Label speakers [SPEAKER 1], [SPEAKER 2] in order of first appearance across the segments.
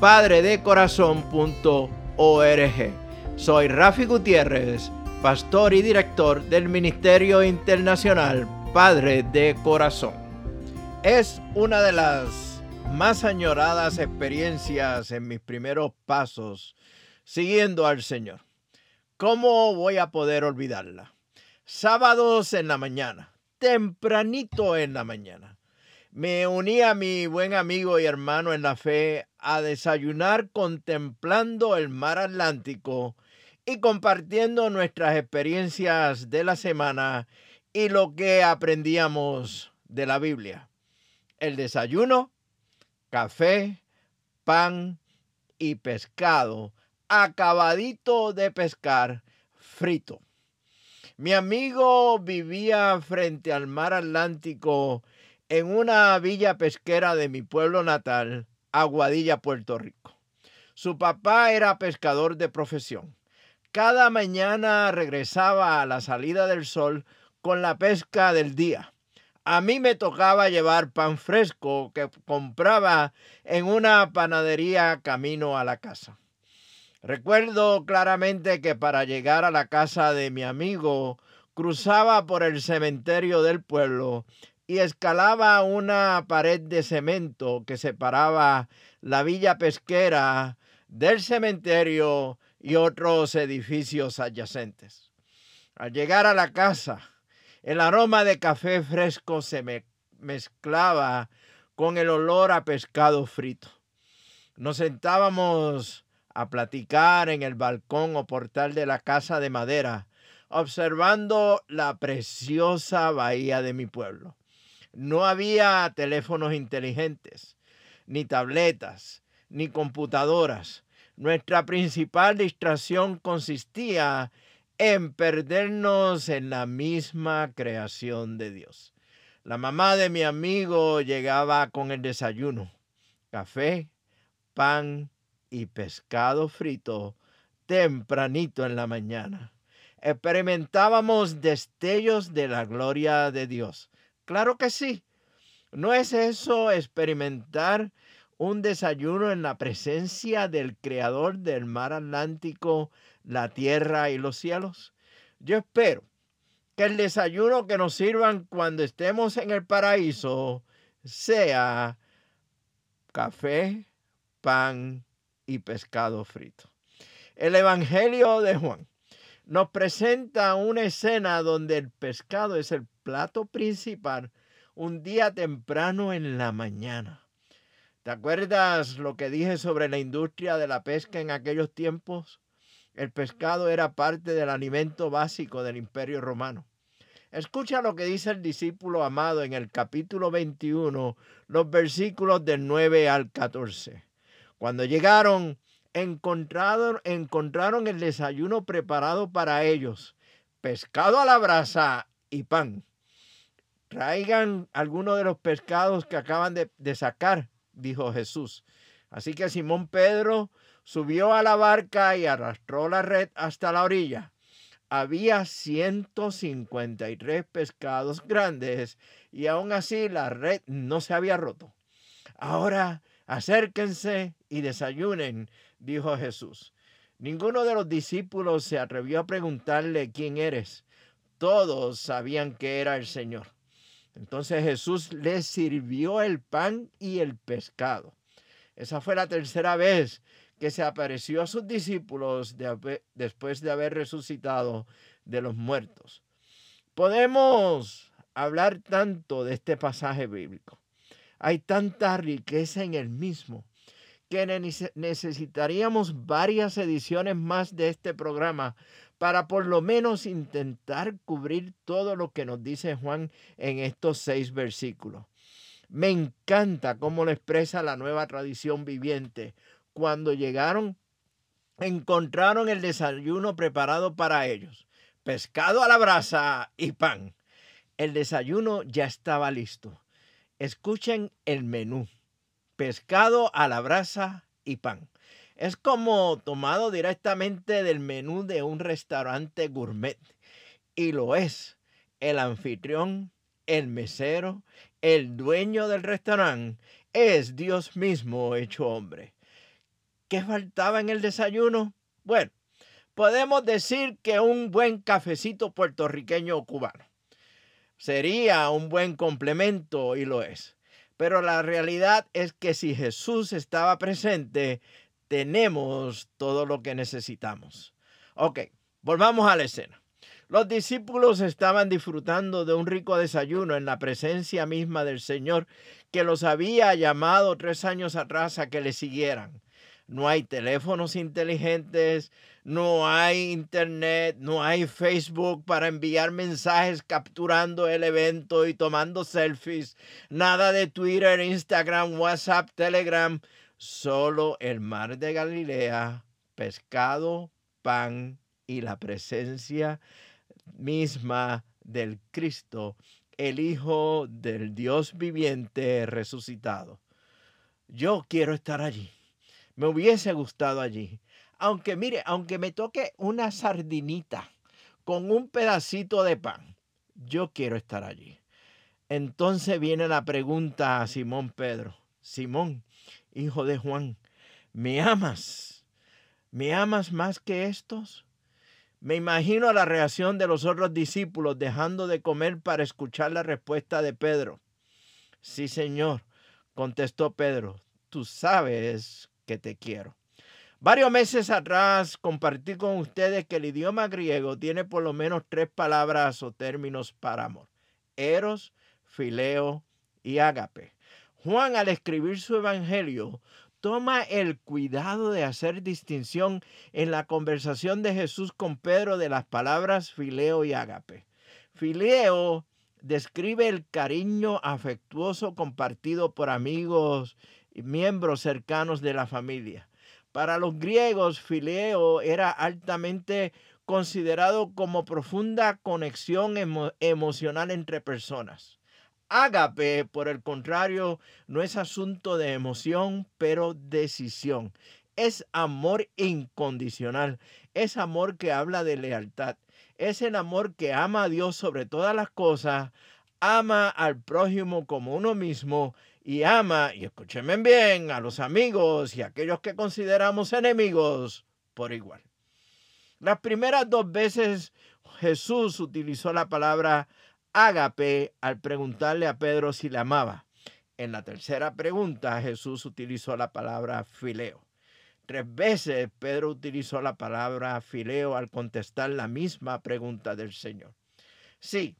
[SPEAKER 1] www.padredecorazon.org Soy Rafi Gutiérrez, pastor y director del Ministerio Internacional Padre de Corazón. Es una de las más añoradas experiencias en mis primeros pasos siguiendo al Señor. ¿Cómo voy a poder olvidarla? Sábados en la mañana, tempranito en la mañana. Me uní a mi buen amigo y hermano en la fe a desayunar contemplando el mar Atlántico y compartiendo nuestras experiencias de la semana y lo que aprendíamos de la Biblia. El desayuno, café, pan y pescado acabadito de pescar frito. Mi amigo vivía frente al mar Atlántico en una villa pesquera de mi pueblo natal, Aguadilla, Puerto Rico. Su papá era pescador de profesión. Cada mañana regresaba a la salida del sol con la pesca del día. A mí me tocaba llevar pan fresco que compraba en una panadería camino a la casa. Recuerdo claramente que para llegar a la casa de mi amigo cruzaba por el cementerio del pueblo y escalaba una pared de cemento que separaba la villa pesquera del cementerio y otros edificios adyacentes. Al llegar a la casa, el aroma de café fresco se me mezclaba con el olor a pescado frito. Nos sentábamos a platicar en el balcón o portal de la casa de madera, observando la preciosa bahía de mi pueblo. No había teléfonos inteligentes, ni tabletas, ni computadoras. Nuestra principal distracción consistía en perdernos en la misma creación de Dios. La mamá de mi amigo llegaba con el desayuno, café, pan y pescado frito tempranito en la mañana. Experimentábamos destellos de la gloria de Dios. Claro que sí. ¿No es eso experimentar un desayuno en la presencia del Creador del mar Atlántico, la tierra y los cielos? Yo espero que el desayuno que nos sirvan cuando estemos en el paraíso sea café, pan y pescado frito. El Evangelio de Juan nos presenta una escena donde el pescado es el plato principal un día temprano en la mañana. ¿Te acuerdas lo que dije sobre la industria de la pesca en aquellos tiempos? El pescado era parte del alimento básico del imperio romano. Escucha lo que dice el discípulo amado en el capítulo 21, los versículos del 9 al 14. Cuando llegaron, encontraron, encontraron el desayuno preparado para ellos, pescado a la brasa y pan. Traigan algunos de los pescados que acaban de, de sacar, dijo Jesús. Así que Simón Pedro subió a la barca y arrastró la red hasta la orilla. Había 153 pescados grandes y aún así la red no se había roto. Ahora Acérquense y desayunen, dijo Jesús. Ninguno de los discípulos se atrevió a preguntarle quién eres. Todos sabían que era el Señor. Entonces Jesús les sirvió el pan y el pescado. Esa fue la tercera vez que se apareció a sus discípulos después de haber resucitado de los muertos. Podemos hablar tanto de este pasaje bíblico. Hay tanta riqueza en el mismo que necesitaríamos varias ediciones más de este programa para por lo menos intentar cubrir todo lo que nos dice Juan en estos seis versículos. Me encanta cómo lo expresa la nueva tradición viviente. Cuando llegaron, encontraron el desayuno preparado para ellos. Pescado a la brasa y pan. El desayuno ya estaba listo. Escuchen el menú. Pescado a la brasa y pan. Es como tomado directamente del menú de un restaurante gourmet. Y lo es. El anfitrión, el mesero, el dueño del restaurante es Dios mismo hecho hombre. ¿Qué faltaba en el desayuno? Bueno, podemos decir que un buen cafecito puertorriqueño o cubano. Sería un buen complemento y lo es. Pero la realidad es que si Jesús estaba presente, tenemos todo lo que necesitamos. Ok, volvamos a la escena. Los discípulos estaban disfrutando de un rico desayuno en la presencia misma del Señor que los había llamado tres años atrás a que le siguieran. No hay teléfonos inteligentes, no hay internet, no hay Facebook para enviar mensajes capturando el evento y tomando selfies, nada de Twitter, Instagram, WhatsApp, Telegram solo el mar de Galilea, pescado, pan y la presencia misma del Cristo, el Hijo del Dios viviente resucitado. Yo quiero estar allí. Me hubiese gustado allí. Aunque mire, aunque me toque una sardinita con un pedacito de pan, yo quiero estar allí. Entonces viene la pregunta a Simón Pedro. Simón, hijo de Juan, ¿me amas? ¿Me amas más que estos? Me imagino la reacción de los otros discípulos dejando de comer para escuchar la respuesta de Pedro. Sí, Señor, contestó Pedro, tú sabes que te quiero. Varios meses atrás compartí con ustedes que el idioma griego tiene por lo menos tres palabras o términos para amor. Eros, fileo y ágape. Juan al escribir su evangelio toma el cuidado de hacer distinción en la conversación de Jesús con Pedro de las palabras fileo y ágape. Fileo describe el cariño afectuoso compartido por amigos miembros cercanos de la familia. Para los griegos, fileo era altamente considerado como profunda conexión emocional entre personas. Ágape, por el contrario, no es asunto de emoción, pero decisión. Es amor incondicional. Es amor que habla de lealtad. Es el amor que ama a Dios sobre todas las cosas, ama al prójimo como uno mismo y ama, y escúchenme bien, a los amigos y a aquellos que consideramos enemigos por igual. Las primeras dos veces Jesús utilizó la palabra ágape al preguntarle a Pedro si le amaba. En la tercera pregunta Jesús utilizó la palabra fileo. Tres veces Pedro utilizó la palabra fileo al contestar la misma pregunta del Señor. Sí,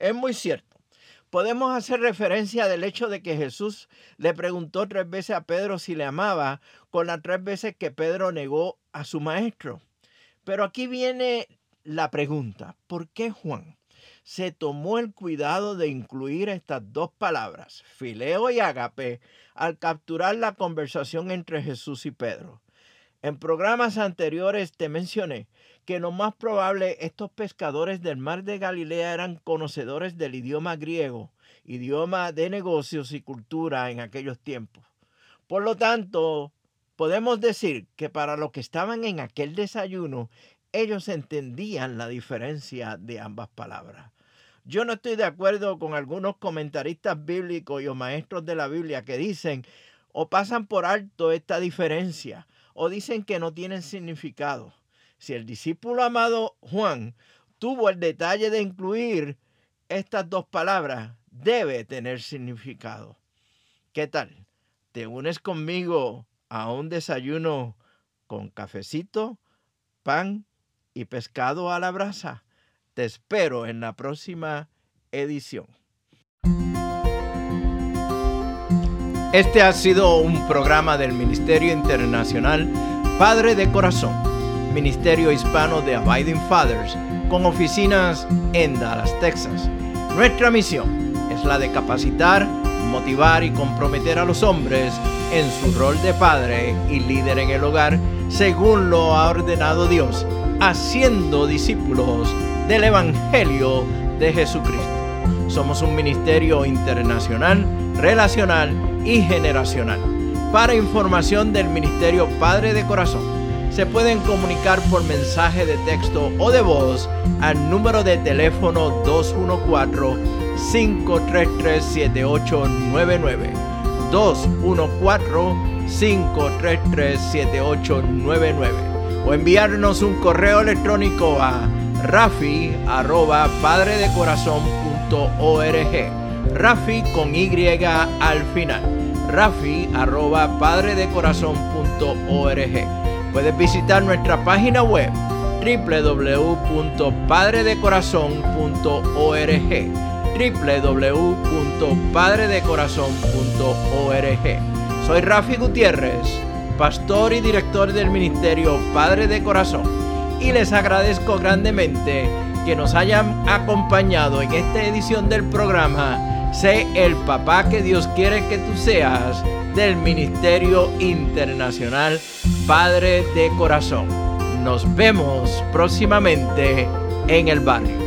[SPEAKER 1] es muy cierto. Podemos hacer referencia del hecho de que Jesús le preguntó tres veces a Pedro si le amaba con las tres veces que Pedro negó a su maestro. Pero aquí viene la pregunta, ¿por qué Juan? se tomó el cuidado de incluir estas dos palabras, fileo y agape, al capturar la conversación entre Jesús y Pedro. En programas anteriores te mencioné que lo más probable estos pescadores del mar de Galilea eran conocedores del idioma griego, idioma de negocios y cultura en aquellos tiempos. Por lo tanto, podemos decir que para los que estaban en aquel desayuno, ellos entendían la diferencia de ambas palabras. Yo no estoy de acuerdo con algunos comentaristas bíblicos y o maestros de la Biblia que dicen o pasan por alto esta diferencia o dicen que no tienen significado. Si el discípulo amado Juan tuvo el detalle de incluir estas dos palabras, debe tener significado. ¿Qué tal? ¿Te unes conmigo a un desayuno con cafecito, pan y pescado a la brasa. Te espero en la próxima edición. Este ha sido un programa del Ministerio Internacional Padre de Corazón, Ministerio Hispano de Abiding Fathers, con oficinas en Dallas, Texas. Nuestra misión es la de capacitar, motivar y comprometer a los hombres en su rol de padre y líder en el hogar, según lo ha ordenado Dios, haciendo discípulos del Evangelio de Jesucristo. Somos un ministerio internacional, relacional y generacional. Para información del Ministerio Padre de Corazón, se pueden comunicar por mensaje de texto o de voz al número de teléfono 214-533-7899. 214-533-7899. O enviarnos un correo electrónico a rafi arroba padredecorazon.org. Rafi con Y al final. Rafi arroba padredecorazon.org. Puedes visitar nuestra página web www.padredecorazon.org www.padredecorazon.org Soy Rafi Gutiérrez, pastor y director del ministerio Padre de Corazón y les agradezco grandemente que nos hayan acompañado en esta edición del programa Sé el papá que Dios quiere que tú seas del Ministerio Internacional Padre de Corazón. Nos vemos próximamente en el barrio.